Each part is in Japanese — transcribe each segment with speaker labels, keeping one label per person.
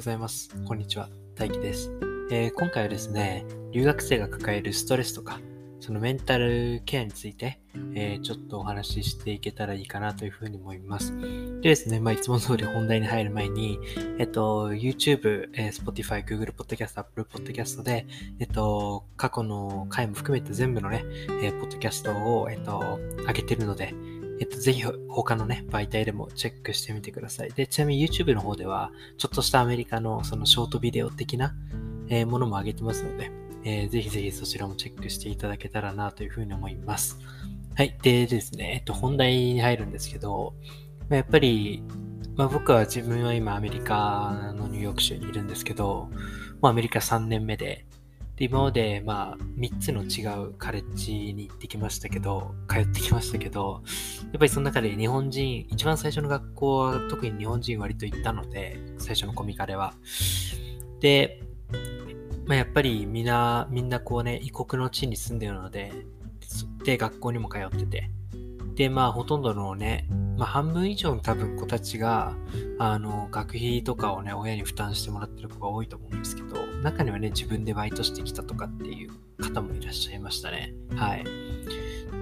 Speaker 1: ございます。こんにちは。大輝です、えー、今回はですね、留学生が抱えるストレスとか、そのメンタルケアについて、えー、ちょっとお話ししていけたらいいかなというふうに思います。でですね、まあ、いつも通り本題に入る前に、えっと、YouTube、えー、Spotify、Google Podcast、Apple Podcast で、えっと、過去の回も含めて全部のね、えー、ポッドキャストを、えっと、上げてるので、えっと、ぜひ他のね、媒体でもチェックしてみてください。で、ちなみに YouTube の方では、ちょっとしたアメリカのそのショートビデオ的な、えー、ものも上げてますので、えー、ぜひぜひそちらもチェックしていただけたらなというふうに思います。はい。でですね、えっと、本題に入るんですけど、まあ、やっぱり、まあ、僕は自分は今アメリカのニューヨーク州にいるんですけど、まあ、アメリカ3年目で、今まで、まあ、3つの違うカレッジに行ってきましたけど、通ってきましたけど、やっぱりその中で日本人、一番最初の学校は特に日本人割と行ったので、最初のコミカレは。で、まあ、やっぱりみんな、みんなこうね、異国の地に住んでるので、で、学校にも通ってて、で、まあ、ほとんどのね、まあ、半分以上の多分子たちが、あの、学費とかをね、親に負担してもらってる子が多いと思うんですけど、中にはね、自分でバイトしてきたとかっていう方もいらっしゃいましたね。はい。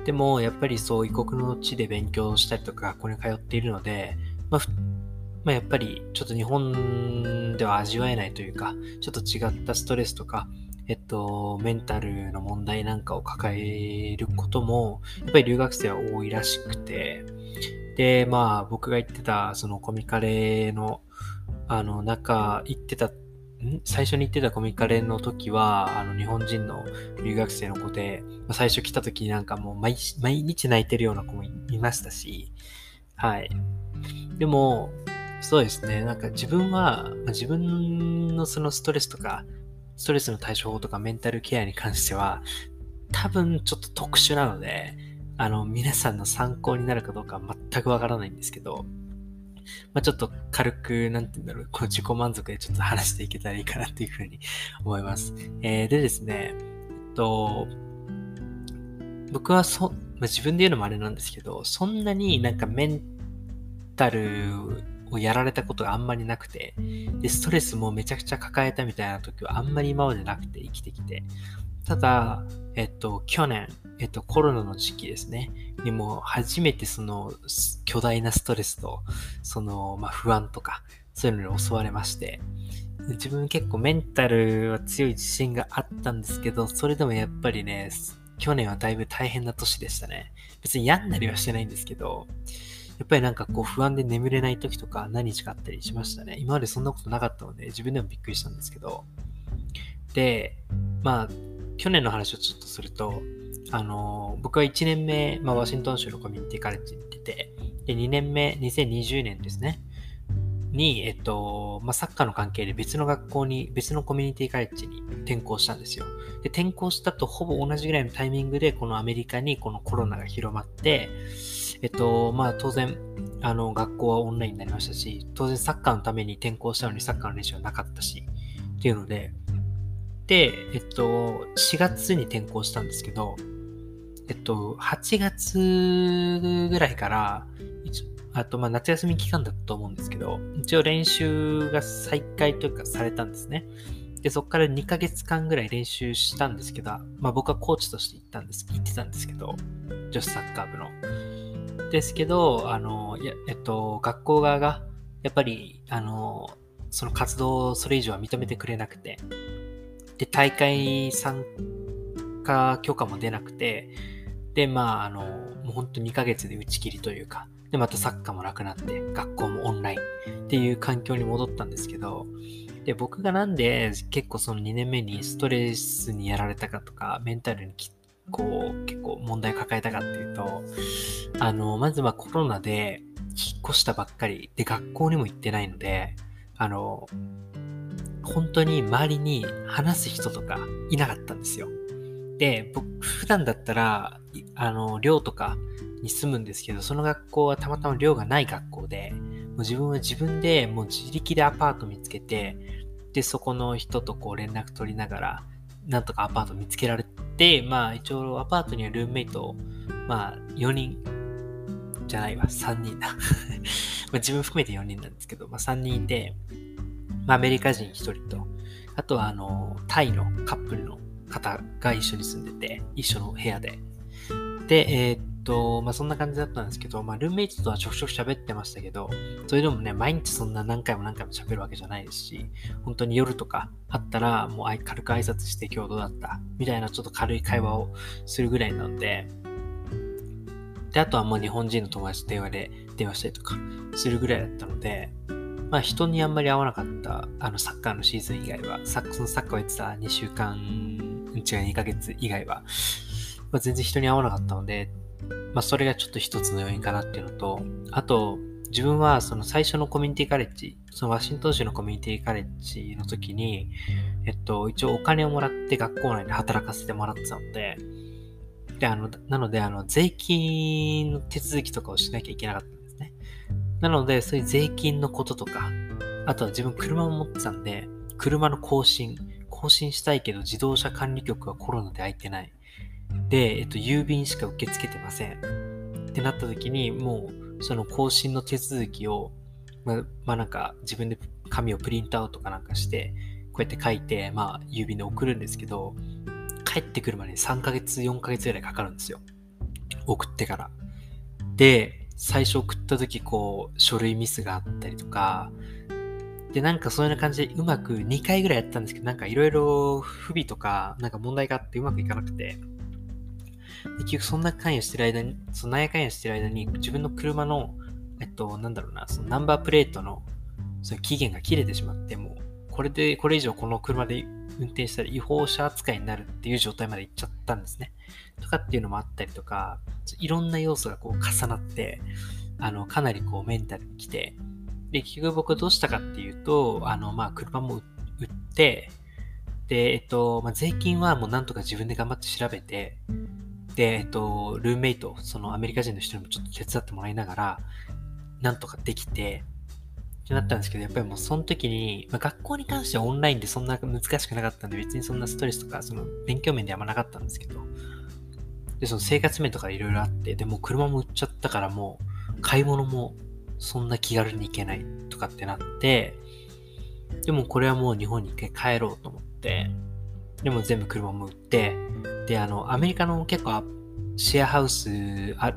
Speaker 1: でも、やっぱりそう、異国の地で勉強したりとか、学校に通っているので、まあ、まあ、やっぱりちょっと日本では味わえないというか、ちょっと違ったストレスとか、えっと、メンタルの問題なんかを抱えることも、やっぱり留学生は多いらしくて、で、まあ、僕が言ってた、そのコミカレの、あの、中、行ってた、最初に行ってたコミカレの時は、あの、日本人の留学生の子で、最初来た時なんかもう毎毎日泣いてるような子もいましたし、はい。でも、そうですね、なんか自分は、自分のそのストレスとか、ストレスの対処法とかメンタルケアに関しては、多分ちょっと特殊なので、あの、皆さんの参考になるかどうか全くわからないんですけど、まあ、ちょっと軽く、なんて言うんだろう、こう自己満足でちょっと話していけたらいいかなっていうふうに思います。えー、でですね、えっと、僕はそ、まあ、自分で言うのもあれなんですけど、そんなになんかメンタルをやられたことがあんまりなくて、で、ストレスもめちゃくちゃ抱えたみたいな時はあんまり今までなくて生きてきて、ただ、えっと、去年、えっと、コロナの時期ですね、にも初めてその巨大なストレスと、その、まあ、不安とか、そういうのに襲われまして、自分結構メンタルは強い自信があったんですけど、それでもやっぱりね、去年はだいぶ大変な年でしたね。別に病んだりはしてないんですけど、やっぱりなんかこう不安で眠れない時とか何日かあったりしましたね。今までそんなことなかったので自分でもびっくりしたんですけど。で、まあ、去年の話をちょっとすると、あの、僕は1年目、まあ、ワシントン州のコミュニティカレッジに行ってて、で、2年目、2020年ですね、に、えっと、まあ、サッカーの関係で別の学校に、別のコミュニティカレッジに転校したんですよ。で、転校したとほぼ同じぐらいのタイミングで、このアメリカにこのコロナが広まって、えっと、まあ当然、あの、学校はオンラインになりましたし、当然サッカーのために転校したのにサッカーの練習はなかったし、っていうので、で、えっと、4月に転校したんですけど、えっと、8月ぐらいから、あと、ま、夏休み期間だったと思うんですけど、一応練習が再開というかされたんですね。で、そこから2ヶ月間ぐらい練習したんですけど、まあ僕はコーチとして行ったんです、行ってたんですけど、女子サッカー部の。ですけど、あの、やえっと、学校側が、やっぱり、あの、その活動をそれ以上は認めてくれなくて、で、大会参加許可も出なくて、で、まあ、あの、もう本当2ヶ月で打ち切りというか、で、またサッカーもなくなって、学校もオンラインっていう環境に戻ったんですけど、で、僕がなんで結構その2年目にストレスにやられたかとか、メンタルにこう、結構問題抱えたかっていうと、あの、まずはコロナで引っ越したばっかりで学校にも行ってないので、あの、本当に周りに話す人とかいなかったんですよ。で、僕、普段だったら、あの、寮とかに住むんですけど、その学校はたまたま寮がない学校で、もう自分は自分でもう自力でアパート見つけて、で、そこの人とこう連絡取りながら、なんとかアパート見つけられて、まあ一応アパートにはルームメイト、まあ4人じゃないわ、3人だ。ま自分含めて4人なんですけど、まあ3人いて、まあ、アメリカ人1人と、あとはあの、タイのカップルの方が一緒に住んでて、一緒の部屋で。で、えー、っと、まあ、そんな感じだったんですけど、まあ、ルーメイトとはちょくちょく喋ってましたけど、それでもね、毎日そんな何回も何回も喋るわけじゃないですし、本当に夜とかあったら、もう軽く挨拶して今日どうだった？みたいなちょっと軽い会話をするぐらいなので、で、あとはもう日本人の友達と電話で電話したりとかするぐらいだったので、まあ人にあんまり会わなかった、あのサッカーのシーズン以外は、サッそのサッカーをやってた2週間、違う2ヶ月以外は、まあ、全然人に会わなかったので、まあそれがちょっと一つの要因かなっていうのと、あと、自分はその最初のコミュニティカレッジ、そのワシントン州のコミュニティカレッジの時に、えっと、一応お金をもらって学校内で働かせてもらってたので、で、あの、なので、あの、税金の手続きとかをしなきゃいけなかった。なので、そういう税金のこととか、あとは自分車を持ってたんで、車の更新、更新したいけど自動車管理局はコロナで空いてない。で、えっと、郵便しか受け付けてません。ってなった時に、もう、その更新の手続きを、まあ、まあ、なんか自分で紙をプリントアウトかなんかして、こうやって書いて、まあ、郵便で送るんですけど、帰ってくるまでに3ヶ月、4ヶ月ぐらいかかるんですよ。送ってから。で、最初送った時、こう、書類ミスがあったりとか、で、なんかそういうような感じでうまく2回ぐらいやったんですけど、なんかいろいろ不備とか、なんか問題があってうまくいかなくて、結局そんな関与してる間に、そのなんや関与してる間に自分の車の、えっと、なんだろうな、そのナンバープレートのその期限が切れてしまって、もう、これで、これ以上この車で運転したら違法車扱いになるっていう状態まで行っちゃったんですね。とかっていうのもあったりとか、いろんな要素がこう重なって、あの、かなりこうメンタルに来て、で、結局僕どうしたかっていうと、あの、まあ、車も売って、で、えっと、まあ、税金はもうなんとか自分で頑張って調べて、で、えっと、ルーメイト、そのアメリカ人の人にもちょっと手伝ってもらいながら、なんとかできて、ってなったんですけど、やっぱりもうその時に、まあ、学校に関してはオンラインでそんな難しくなかったんで、別にそんなストレスとか、その勉強面であんまなかったんですけど、で、その生活面とかいろいろあって、でも車も売っちゃったからもう、買い物もそんな気軽に行けないとかってなって、でもこれはもう日本に一回帰ろうと思って、でも全部車も売って、で、あの、アメリカの結構シェアハウス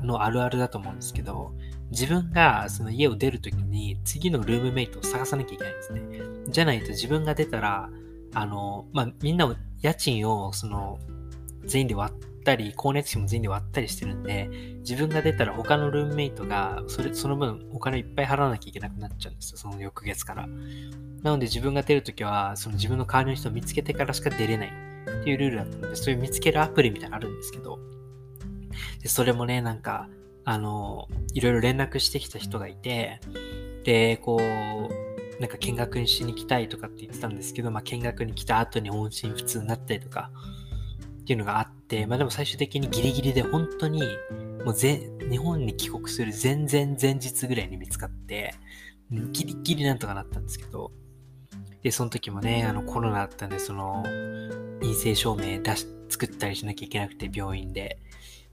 Speaker 1: のあるあるだと思うんですけど、自分がその家を出るときに次のルームメイトを探さなきゃいけないんですね。じゃないと自分が出たら、あの、まあ、みんなを、家賃をその全員で割ったり、光熱費も全員で割ったりしてるんで、自分が出たら他のルームメイトが、それ、その分お金いっぱい払わなきゃいけなくなっちゃうんですよ。その翌月から。なので自分が出るときは、その自分の代わりの人を見つけてからしか出れないっていうルールだったので、そういう見つけるアプリみたいなのあるんですけど、で、それもね、なんか、あの、いろいろ連絡してきた人がいて、で、こう、なんか見学にしに来たいとかって言ってたんですけど、まあ、見学に来た後に音信不通になったりとか、っていうのがあって、まあでも最終的にギリギリで本当に、もうぜ日本に帰国する前々前日ぐらいに見つかって、ギリギリなんとかなったんですけど、で、その時もね、あのコロナだったんで、その、陰性証明出し、作ったりしなきゃいけなくて、病院で。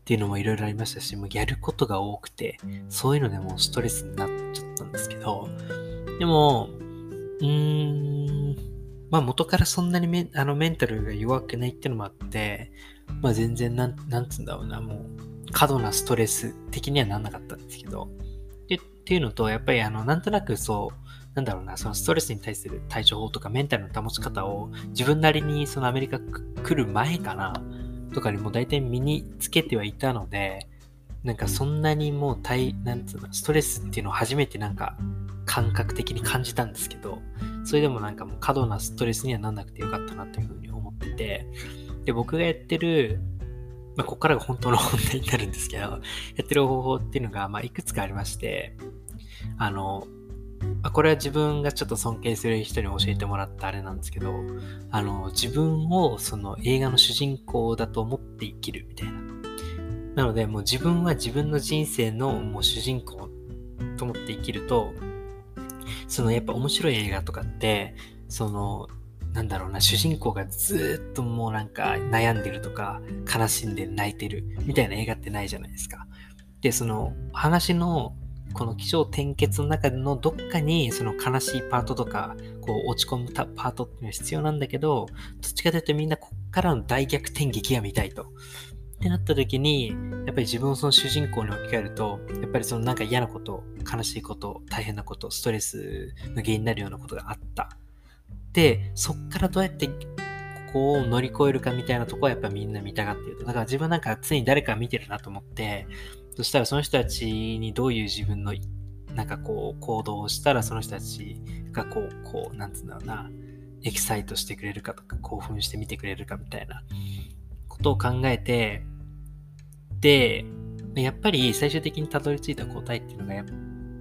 Speaker 1: っていうのもいろいろありましたし、もうやることが多くて、そういうのでもうストレスになっちゃったんですけど、でも、うーん、まあ元からそんなにメあのメンタルが弱くないっていうのもあって、まあ全然なん、なんつうんだろうな、もう過度なストレス的にはなんなかったんですけど、でっていうのと、やっぱりあの、なんとなくそう、なんだろうな、そのストレスに対する対処法とかメンタルの保ち方を自分なりにそのアメリカ来る前かな、とかにも大体身につけてはいたので、なんかそんなにもう体、なんつうの、ストレスっていうのを初めてなんか感覚的に感じたんですけど、それでもなんかもう過度なストレスにはなんなくてよかったなというふうに思ってて、で、僕がやってる、まあ、ここからが本当の本題になるんですけど、やってる方法っていうのが、まあ、いくつかありまして、あの、あこれは自分がちょっと尊敬する人に教えてもらったあれなんですけど、あの、自分をその映画の主人公だと思って生きるみたいな。なので、もう自分は自分の人生のもう主人公と思って生きると、そのやっぱ面白い映画とかって、その、なんだろうな、主人公がずっともうなんか悩んでるとか、悲しんで泣いてるみたいな映画ってないじゃないですか。で、その話のこの気象転結の中のどっかにその悲しいパートとか、こう落ち込むパートっていうのは必要なんだけど、どっちかというとみんなこっからの大逆転劇が見たいと。ってなった時に、やっぱり自分をその主人公に置き換えると、やっぱりそのなんか嫌なこと、悲しいこと、大変なこと、ストレスの原因になるようなことがあった。で、そっからどうやってここを乗り越えるかみたいなとこはやっぱみんな見たがっていると。だから自分なんか常に誰か見てるなと思って、そしたらその人たちにどういう自分のなんかこう行動をしたらその人たちがこう、こう、なんつうんだろうな、エキサイトしてくれるかとか興奮して見てくれるかみたいなことを考えて、で、やっぱり最終的にたどり着いた答えっていうのがやっ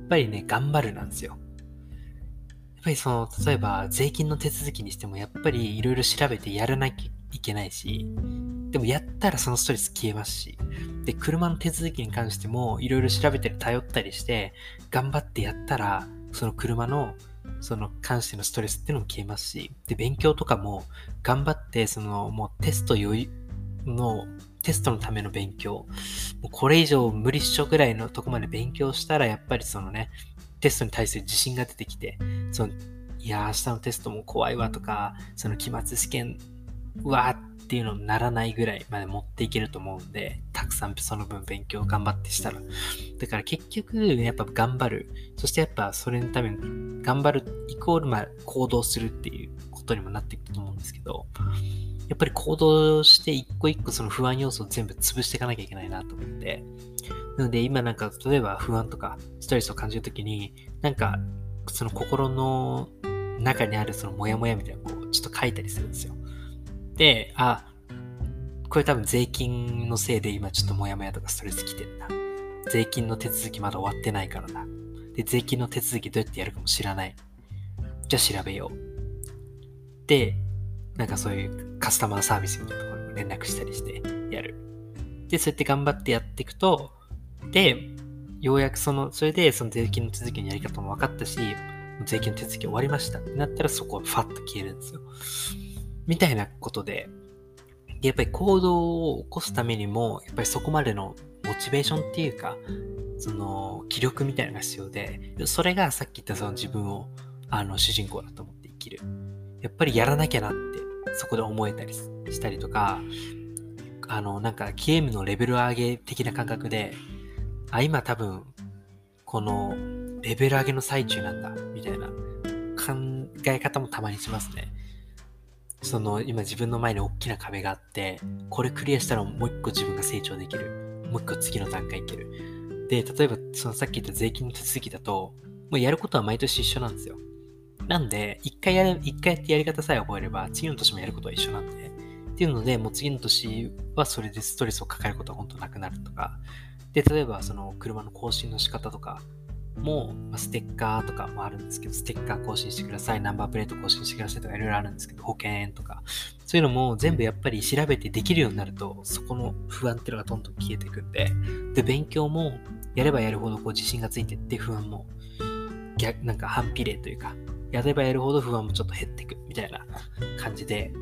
Speaker 1: ぱりね、頑張るなんですよ。やっぱりその、例えば税金の手続きにしてもやっぱりいろいろ調べてやらなきゃいけないし、でもやったらそのストレス消えますし、で、車の手続きに関してもいろいろ調べたり頼ったりして、頑張ってやったら、その車のその関してのストレスっていうのも消えますし、で、勉強とかも頑張って、そのもうテスト余裕の、テストのための勉強、もうこれ以上無理っしょぐらいのとこまで勉強したら、やっぱりそのね、テストに対する自信が出てきて、その、いや、明日のテストも怖いわとか、その期末試験、うわーっていうのにならないぐらいまで持っていけると思うんで、たくさんその分勉強頑張ってしたら。だから結局、やっぱ頑張る。そしてやっぱそれのために頑張るイコールまあ行動するっていうことにもなっていくと思うんですけど、やっぱり行動して一個一個その不安要素を全部潰していかなきゃいけないなと思って、なので今なんか例えば不安とかストレスを感じるときに、なんかその心の中にあるそのモヤモヤみたいなこうちょっと書いたりするんですよ。で、あ、これ多分税金のせいで今ちょっとモヤモヤとかストレス来てんだ。税金の手続きまだ終わってないからな。で、税金の手続きどうやってやるかも知らない。じゃあ調べよう。で、なんかそういうカスタマーサービスみたいなところに連絡したりしてやる。で、そうやって頑張ってやっていくと、で、ようやくその、それでその税金の手続きのやり方も分かったし、税金の手続き終わりましたってなったらそこはファッと消えるんですよ。みたいなことで、やっぱり行動を起こすためにも、やっぱりそこまでのモチベーションっていうか、その気力みたいなのが必要で、それがさっき言ったその自分をあの主人公だと思って生きる。やっぱりやらなきゃなってそこで思えたりしたりとか、あの、なんかゲームのレベル上げ的な感覚で、あ、今多分、このレベル上げの最中なんだ、みたいな考え方もたまにしますね。その、今自分の前に大きな壁があって、これクリアしたらもう一個自分が成長できる。もう一個次の段階いける。で、例えば、そのさっき言った税金の手続きだと、もうやることは毎年一緒なんですよ。なんで、一回やる、一回やってやり方さえ覚えれば、次の年もやることは一緒なんで、っていうので、もう次の年はそれでストレスを抱えることは本当なくなるとか、で、例えばその車の更新の仕方とかも、ま、ステッカーとかもあるんですけど、ステッカー更新してください、ナンバープレート更新してくださいとかいろいろあるんですけど、保険とか、そういうのも全部やっぱり調べてできるようになると、そこの不安っていうのがどんどん消えていくんで、で、勉強もやればやるほどこう自信がついてって不安も逆、なんか反比例というか、やればやるほど不安もちょっと減っていくみたいな感じで、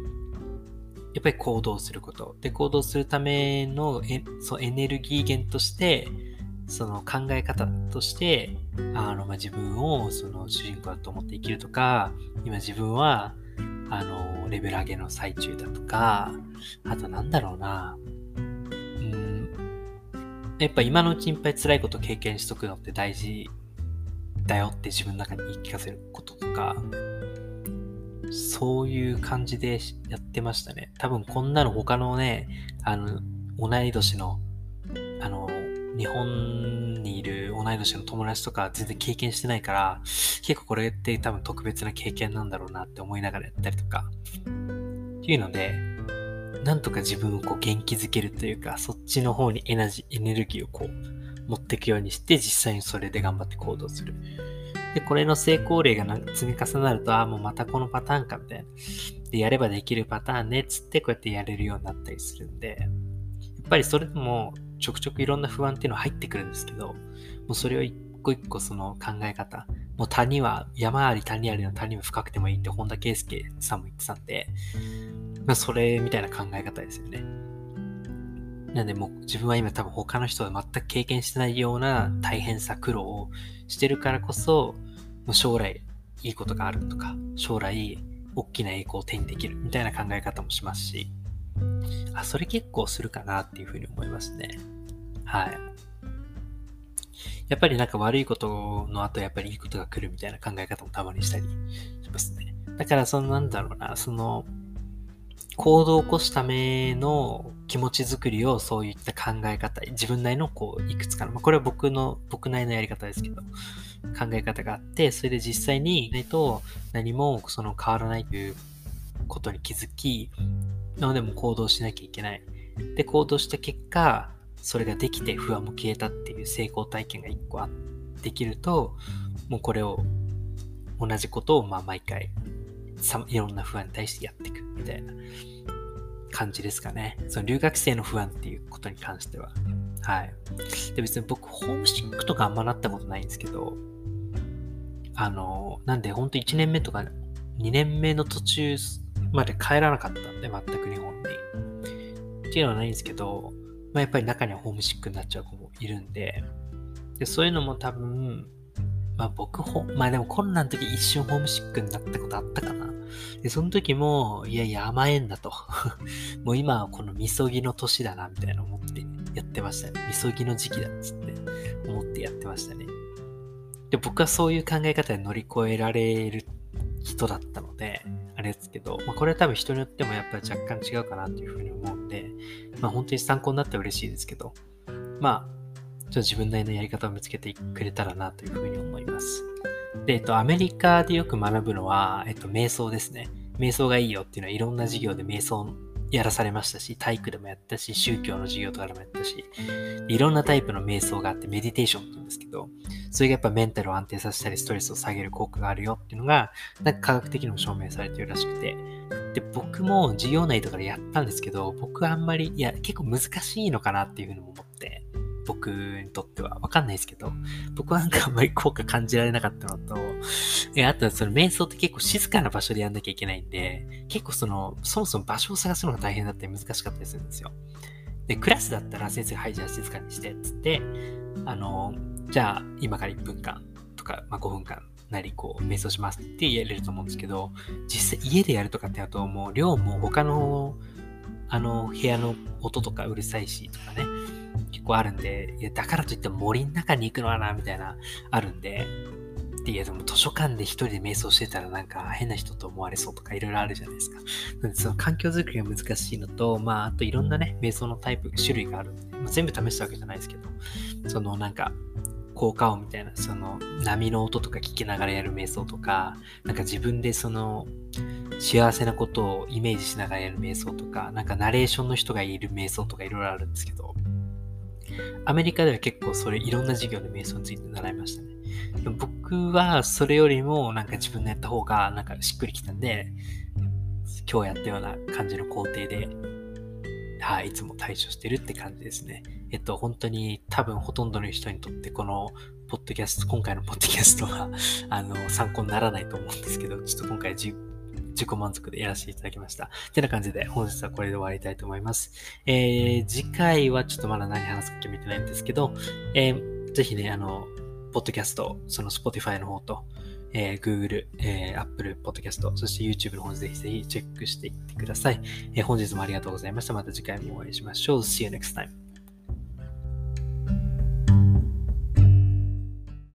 Speaker 1: やっぱり行動すること。で、行動するためのエそうエネルギー源として、その考え方として、あの、まあ、自分をその主人公だと思って生きるとか、今自分は、あの、レベル上げの最中だとか、あとなんだろうな、うん、やっぱ今のうちにいっぱい辛いこと経験しとくのって大事だよって自分の中に言い聞かせることとか、そういう感じでやってましたね。多分こんなの他のね、あの、同い年の、あの、日本にいる同い年の友達とか全然経験してないから、結構これって多分特別な経験なんだろうなって思いながらやったりとか、っていうので、なんとか自分をこう元気づけるというか、そっちの方にエナジー、エネルギーをこう、持っていくようにして、実際にそれで頑張って行動する。で、これの成功例が積み重なると、ああ、もうまたこのパターンか、みたいな。で、やればできるパターンね、つってこうやってやれるようになったりするんで、やっぱりそれでもちょくちょくいろんな不安っていうのは入ってくるんですけど、もうそれを一個一個その考え方、もう谷は、山あり谷ありの谷は深くてもいいって本田圭佑さんも言ってたんで、まあそれみたいな考え方ですよね。なんでもう自分は今多分他の人は全く経験してないような大変さ、苦労をしてるからこそ、もう将来いいことがあるとか、将来大きな栄光を手にできるみたいな考え方もしますし、あ、それ結構するかなっていうふうに思いますね。はい。やっぱりなんか悪いことの後やっぱりいいことが来るみたいな考え方もたまにしたりしますね。だからそのなんだろうな、その行動を起こすための気持ち作りをそういった考え方、自分なりのこういくつかの、まあ、これは僕の、僕なりのやり方ですけど、考え方があって、それで実際にないと何もその変わらないということに気づき、のでも行動しなきゃいけない。で、行動した結果、それができて不安も消えたっていう成功体験が一個できると、もうこれを、同じことをまあ毎回いろんな不安に対してやっていくみたいな感じですかね。その留学生の不安っていうことに関しては。はい。で別に僕、ホームシックとかあんまなったことないんですけど、あの、なんで本当1年目とか2年目の途中まで帰らなかったんで、全く日本に。っていうのはないんですけど、まあ、やっぱり中にはホームシックになっちゃう子もいるんで、でそういうのも多分、まあ僕ほ、まあでもコロナの時一瞬ホームシックになったことあったかな。で、その時も、いやいや甘えんだと。もう今はこのみそぎの年だな、みたいな思ってやってましたね。みそぎの時期だっつって思ってやってましたね。で、僕はそういう考え方で乗り越えられる人だったので、ですけど、まあ、これは多分人によってもやっぱり若干違うかなっていうふうに思うんで、まあ本当に参考になって嬉しいですけど、まあちょっと自分なりのやり方を見つけてくれたらなというふうに思います。で、えっと、アメリカでよく学ぶのは、えっと、瞑想ですね。瞑想がいいよっていうのはいろんな授業で瞑想やらされましたし、体育でもやったし、宗教の授業とかでもやったし、いろんなタイプの瞑想があって、メディテーションって言うんですけど、それがやっぱメンタルを安定させたり、ストレスを下げる効果があるよっていうのが、なんか科学的にも証明されてるらしくて、で、僕も授業内とかでやったんですけど、僕はあんまり、いや、結構難しいのかなっていうふうにも思って、僕にとっては。わかんないですけど、僕はなんかあんまり効果感じられなかったのと、え、あとはその瞑想って結構静かな場所でやんなきゃいけないんで、結構その、そもそも場所を探すのが大変だったり難しかったりするんですよ。で、クラスだったら先生が、はい、じゃあ静かにして、つって、あの、じゃあ今から1分間とか、まあ、5分間なりこう瞑想しますって言えれると思うんですけど、実際家でやるとかってやるともう量も他のあの部屋の音とかうるさいしとかね、結構あるんで、いや、だからといって森の中に行くのはな、みたいな、あるんで、で、いや、でも図書館で一人で瞑想してたらなんか変な人と思われそうとかいろいろあるじゃないですか。なんでその環境づくりが難しいのと、まあ、あといろんなね、瞑想のタイプ、種類があるんで、まあ、全部試したわけじゃないですけど、そのなんか、効果音みたいな、その波の音とか聞きながらやる瞑想とか、なんか自分でその幸せなことをイメージしながらやる瞑想とか、なんかナレーションの人がいる瞑想とかいろいろあるんですけど、アメリカでは結構それいろんな授業で瞑想について習いましたね。僕はそれよりもなんか自分のやった方がなんかしっくりきたんで、今日やったような感じの工程で、はい、いつも対処してるって感じですね。えっと、本当に多分ほとんどの人にとってこのポッドキャスト、今回のポッドキャストは、あの、参考にならないと思うんですけど、ちょっと今回自己満足でやらせていただきました。てな感じで本日はこれで終わりたいと思います。えー、次回はちょっとまだ何話すか決めてないんですけど、えー、ぜひね、あの、ポッドキャスト、その Spotify の方と、えー、Google、えー、Apple Podcast、そして YouTube の方ぜひぜひチェックしていってください。えー、本日もありがとうございました。また次回もお会いしましょう。See you next time.